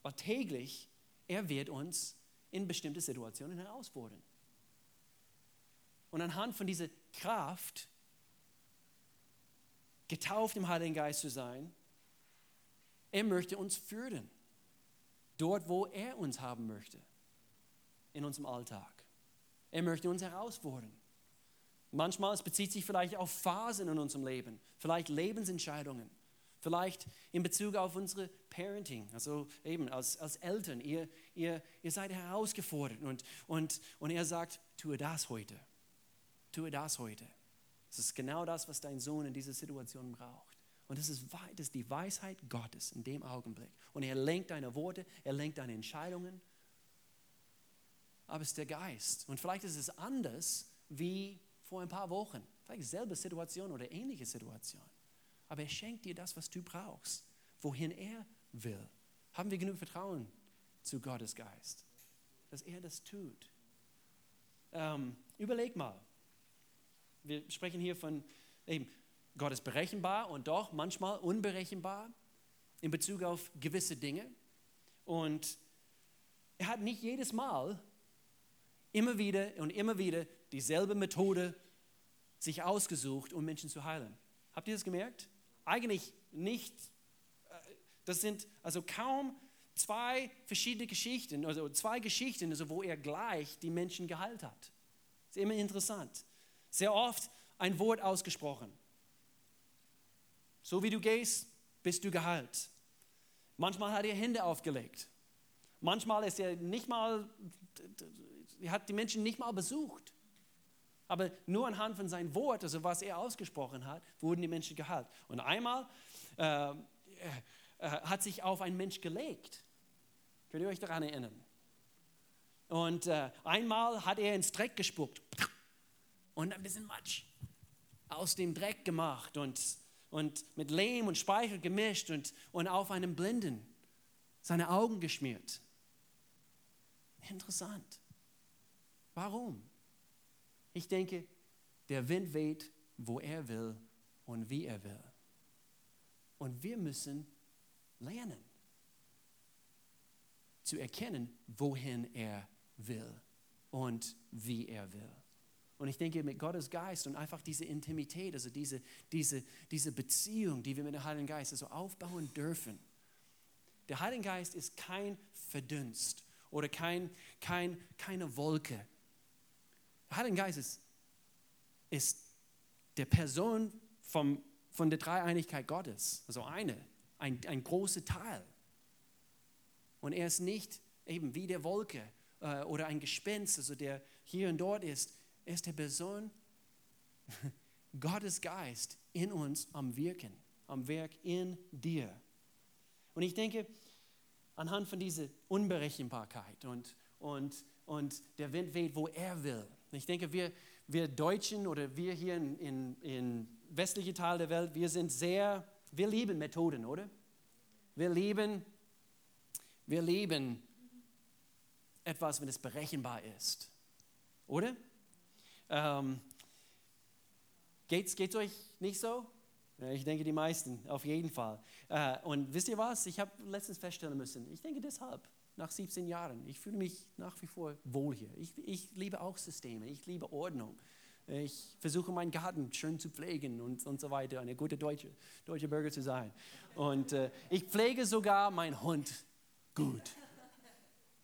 Weil täglich, er wird uns in bestimmte Situationen herausfordern. Und anhand von dieser Kraft, getauft im Heiligen Geist zu sein, er möchte uns führen. Dort, wo er uns haben möchte. In unserem Alltag. Er möchte uns herausfordern. Manchmal es bezieht sich vielleicht auf Phasen in unserem Leben, vielleicht Lebensentscheidungen, Vielleicht in Bezug auf unsere Parenting, also eben als, als Eltern, ihr, ihr, ihr seid herausgefordert und, und, und er sagt, tue das heute, tue das heute. Das ist genau das, was dein Sohn in dieser Situation braucht. Und das ist, das ist die Weisheit Gottes in dem Augenblick. Und er lenkt deine Worte, er lenkt deine Entscheidungen. Aber es ist der Geist. Und vielleicht ist es anders wie vor ein paar Wochen. Vielleicht selbe Situation oder ähnliche Situation. Aber er schenkt dir das, was du brauchst, wohin er will. Haben wir genug Vertrauen zu Gottes Geist, dass er das tut? Ähm, überleg mal. Wir sprechen hier von eben, Gott ist berechenbar und doch manchmal unberechenbar in Bezug auf gewisse Dinge. Und er hat nicht jedes Mal immer wieder und immer wieder dieselbe Methode sich ausgesucht, um Menschen zu heilen. Habt ihr das gemerkt? Eigentlich nicht. Äh, das sind also kaum zwei verschiedene Geschichten, also zwei Geschichten, also wo er gleich die Menschen geheilt hat. Ist immer interessant. Sehr oft ein Wort ausgesprochen. So wie du gehst, bist du geheilt. Manchmal hat er Hände aufgelegt. Manchmal ist er nicht mal, er hat die Menschen nicht mal besucht. Aber nur anhand von seinem Wort, also was er ausgesprochen hat, wurden die Menschen geheilt. Und einmal äh, äh, hat sich auf einen Mensch gelegt. Könnt ihr euch daran erinnern? Und äh, einmal hat er ins Dreck gespuckt und ein bisschen Matsch aus dem Dreck gemacht und, und mit Lehm und Speichel gemischt und, und auf einem Blinden seine Augen geschmiert. Interessant. Warum? Ich denke, der Wind weht, wo er will und wie er will. Und wir müssen lernen zu erkennen, wohin er will und wie er will. Und ich denke, mit Gottes Geist und einfach diese Intimität, also diese, diese, diese Beziehung, die wir mit dem Heiligen Geist also aufbauen dürfen. Der Heilige Geist ist kein Verdunst oder kein, kein, keine Wolke, der Heilige Geist ist, ist der Person vom, von der Dreieinigkeit Gottes, also eine, ein, ein großer Teil. Und er ist nicht eben wie der Wolke äh, oder ein Gespenst, also der hier und dort ist. Er ist der Person, (laughs) Gottes Geist in uns am Wirken, am Werk in dir. Und ich denke, anhand von dieser Unberechenbarkeit und, und, und der Wind weht, wo er will, ich denke, wir, wir Deutschen oder wir hier in, in, in westlichen Teil der Welt, wir sind sehr, wir lieben Methoden, oder? Wir lieben, wir lieben etwas, wenn es berechenbar ist, oder? Ähm, geht's, geht's euch nicht so? Ich denke, die meisten, auf jeden Fall. Äh, und wisst ihr was? Ich habe letztens feststellen müssen, ich denke deshalb, nach 17 Jahren. Ich fühle mich nach wie vor wohl hier. Ich, ich liebe auch Systeme, ich liebe Ordnung. Ich versuche meinen Garten schön zu pflegen und, und so weiter, eine gute deutsche, deutsche Bürger zu sein. Und äh, ich pflege sogar meinen Hund gut.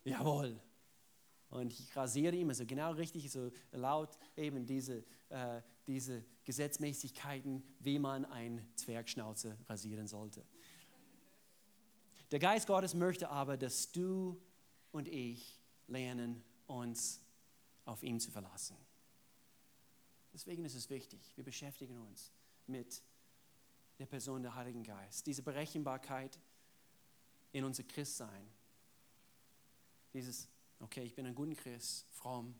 Jawohl. Und ich rasiere ihm also genau richtig, so laut eben diese, äh, diese Gesetzmäßigkeiten, wie man einen Zwergschnauze rasieren sollte. Der Geist Gottes möchte aber, dass du und ich lernen, uns auf ihn zu verlassen. Deswegen ist es wichtig, wir beschäftigen uns mit der Person der Heiligen Geist. Diese Berechenbarkeit in unser Christsein. Dieses, okay, ich bin ein guter Christ, fromm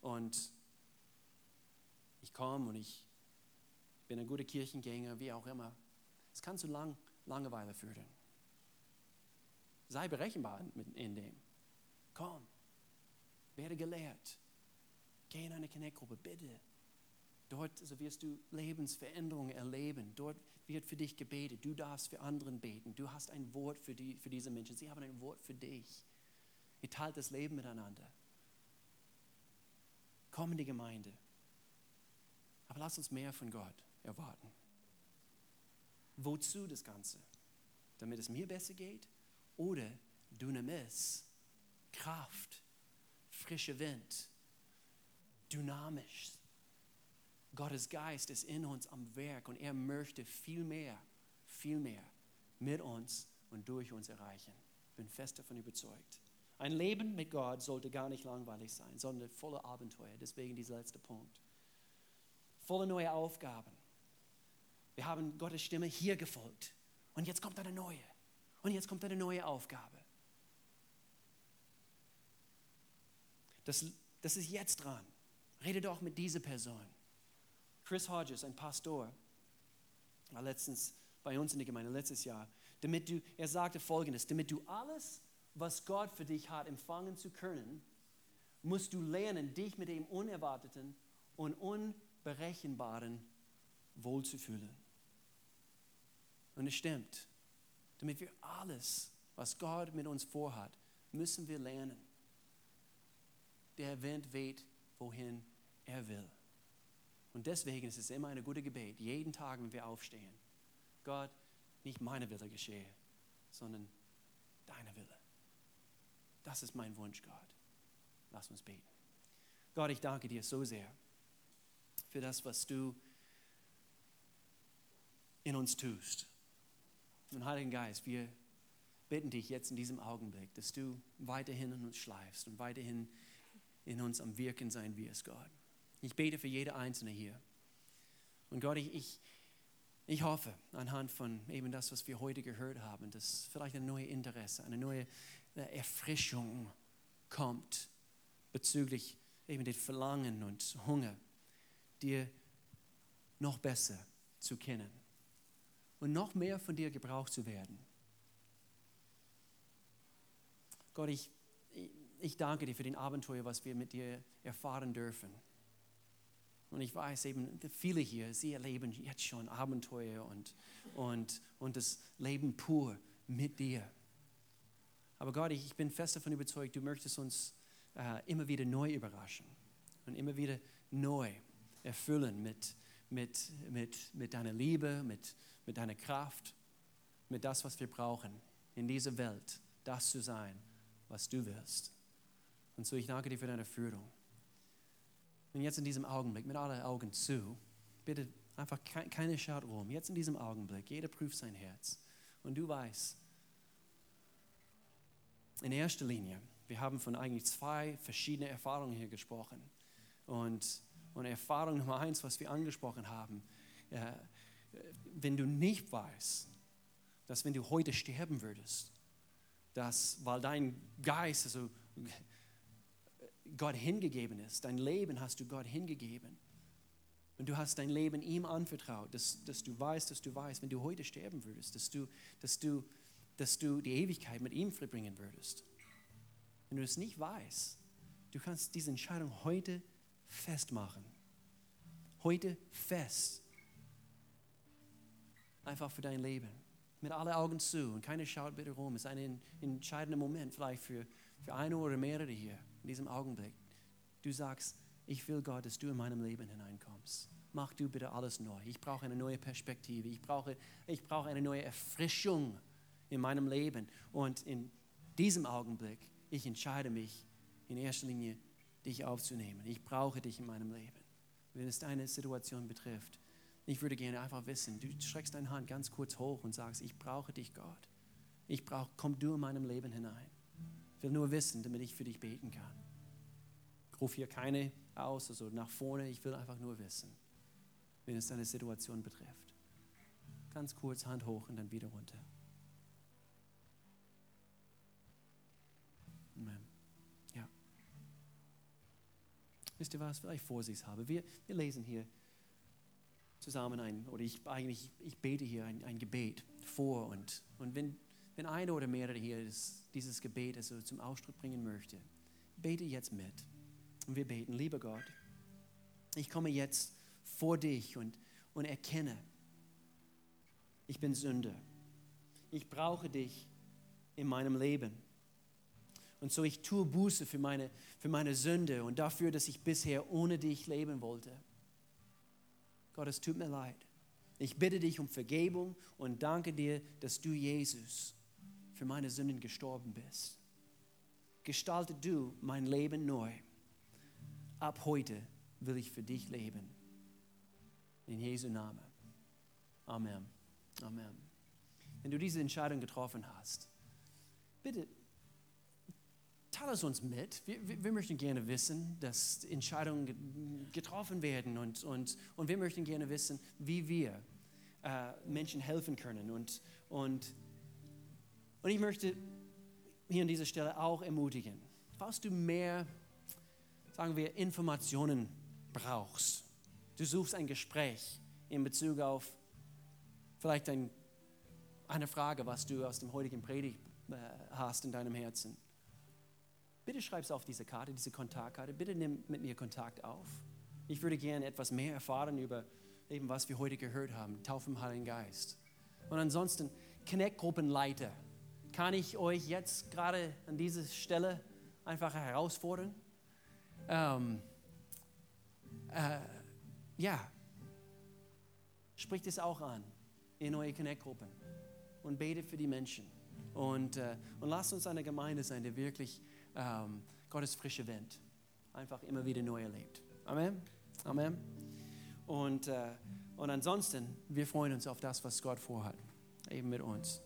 und ich komme und ich bin ein guter Kirchengänger, wie auch immer. Es kann zu lang, Langeweile führen. Sei berechenbar in dem. Komm, werde gelehrt. Geh in eine Connect-Gruppe, bitte. Dort also wirst du Lebensveränderungen erleben. Dort wird für dich gebetet. Du darfst für anderen beten. Du hast ein Wort für, die, für diese Menschen. Sie haben ein Wort für dich. Ihr teilt das Leben miteinander. Komm in die Gemeinde. Aber lass uns mehr von Gott erwarten. Wozu das Ganze? Damit es mir besser geht? oder Dynamis, Kraft, frischer Wind, dynamisch. Gottes Geist ist in uns am Werk und er möchte viel mehr, viel mehr mit uns und durch uns erreichen. Bin fest davon überzeugt. Ein Leben mit Gott sollte gar nicht langweilig sein, sondern voller Abenteuer. Deswegen dieser letzte Punkt. Voller neue Aufgaben. Wir haben Gottes Stimme hier gefolgt. Und jetzt kommt eine neue. Und jetzt kommt eine neue Aufgabe. Das, das ist jetzt dran. Rede doch mit dieser Person. Chris Hodges, ein Pastor, war letztens bei uns in der Gemeinde, letztes Jahr, damit du, er sagte folgendes, damit du alles, was Gott für dich hat, empfangen zu können, musst du lernen, dich mit dem Unerwarteten und Unberechenbaren wohlzufühlen. Und es stimmt. Damit wir alles, was Gott mit uns vorhat, müssen wir lernen. Der Wind weht, wohin er will. Und deswegen ist es immer eine gute Gebet, jeden Tag, wenn wir aufstehen. Gott, nicht meine Wille geschehe, sondern deine Wille. Das ist mein Wunsch, Gott. Lass uns beten. Gott, ich danke dir so sehr für das, was du in uns tust. Und Heiligen Geist, wir bitten dich jetzt in diesem Augenblick, dass du weiterhin in uns schleifst und weiterhin in uns am Wirken sein wirst, Gott. Ich bete für jede Einzelne hier. Und Gott, ich, ich, ich hoffe, anhand von eben das, was wir heute gehört haben, dass vielleicht ein neues Interesse, eine neue Erfrischung kommt bezüglich eben den Verlangen und Hunger, dir noch besser zu kennen und noch mehr von dir gebraucht zu werden. Gott, ich, ich danke dir für den Abenteuer, was wir mit dir erfahren dürfen. Und ich weiß eben, viele hier, sie erleben jetzt schon Abenteuer und, und, und das Leben pur mit dir. Aber Gott, ich bin fest davon überzeugt, du möchtest uns äh, immer wieder neu überraschen und immer wieder neu erfüllen mit, mit, mit, mit deiner Liebe, mit, mit deiner Kraft, mit das, was wir brauchen in dieser Welt, das zu sein, was du willst. Und so ich danke dir für deine Führung. Und jetzt in diesem Augenblick, mit allen Augen zu, bitte einfach keine Schaut rum. Jetzt in diesem Augenblick, jeder prüft sein Herz. Und du weißt, in erster Linie, wir haben von eigentlich zwei verschiedenen Erfahrungen hier gesprochen. Und, und Erfahrung Nummer eins, was wir angesprochen haben, äh, wenn du nicht weißt, dass wenn du heute sterben würdest, dass, weil dein Geist also Gott hingegeben ist, dein Leben hast du Gott hingegeben und du hast dein Leben ihm anvertraut, dass, dass du weißt, dass du weißt, wenn du heute sterben würdest, dass du, dass, du, dass du die Ewigkeit mit ihm verbringen würdest. Wenn du es nicht weißt, du kannst diese Entscheidung heute festmachen. Heute fest. Einfach für dein Leben. Mit allen Augen zu und keiner schaut bitte rum. Es ist ein entscheidender Moment vielleicht für, für eine oder mehrere hier in diesem Augenblick. Du sagst, ich will Gott, dass du in meinem Leben hineinkommst. Mach du bitte alles neu. Ich brauche eine neue Perspektive. Ich brauche, ich brauche eine neue Erfrischung in meinem Leben. Und in diesem Augenblick, ich entscheide mich in erster Linie, dich aufzunehmen. Ich brauche dich in meinem Leben. Wenn es deine Situation betrifft, ich würde gerne einfach wissen, du streckst deine Hand ganz kurz hoch und sagst, ich brauche dich, Gott. Ich brauche, komm du in meinem Leben hinein. Ich will nur wissen, damit ich für dich beten kann. Ich rufe hier keine aus, also nach vorne. Ich will einfach nur wissen, wenn es deine Situation betrifft. Ganz kurz Hand hoch und dann wieder runter. Wisst ihr was? Vielleicht vorsichtshalber. Wir, wir lesen hier zusammen ein, oder ich eigentlich, ich bete hier ein, ein Gebet vor und, und wenn wenn einer oder mehrere hier das, dieses Gebet also zum Ausdruck bringen möchte, bete jetzt mit. Und wir beten, lieber Gott, ich komme jetzt vor dich und, und erkenne, ich bin Sünder. Ich brauche dich in meinem Leben. Und so ich tue Buße für meine, für meine Sünde und dafür, dass ich bisher ohne dich leben wollte. Gott, es tut mir leid. Ich bitte dich um Vergebung und danke dir, dass du Jesus für meine Sünden gestorben bist. Gestalte du mein Leben neu. Ab heute will ich für dich leben. In Jesu Namen. Amen. Amen. wenn du diese Entscheidung getroffen hast, bitte teile es uns mit. Wir, wir, möchten gerne wissen, dass Entscheidungen getroffen werden und, und, und wir möchten gerne wissen, wie wir äh, Menschen helfen können. Und, und, und ich möchte hier an dieser Stelle auch ermutigen, falls du mehr, sagen wir, Informationen brauchst, du suchst ein Gespräch in Bezug auf vielleicht ein, eine Frage, was du aus dem heutigen Predigt äh, hast in deinem Herzen. Bitte schreib es auf diese Karte, diese Kontaktkarte. Bitte nimm mit mir Kontakt auf. Ich würde gerne etwas mehr erfahren über eben, was wir heute gehört haben, Taufe im Heiligen Geist. Und ansonsten, Connect-Gruppenleiter. Kann ich euch jetzt gerade an dieser Stelle einfach herausfordern? Ähm, äh, ja, spricht es auch an in eure Connect-Gruppen und betet für die Menschen. Und, äh, und lasst uns eine Gemeinde sein, die wirklich ähm, Gottes frische Wind einfach immer wieder neu erlebt. Amen. Amen. Und, äh, und ansonsten, wir freuen uns auf das, was Gott vorhat, eben mit uns.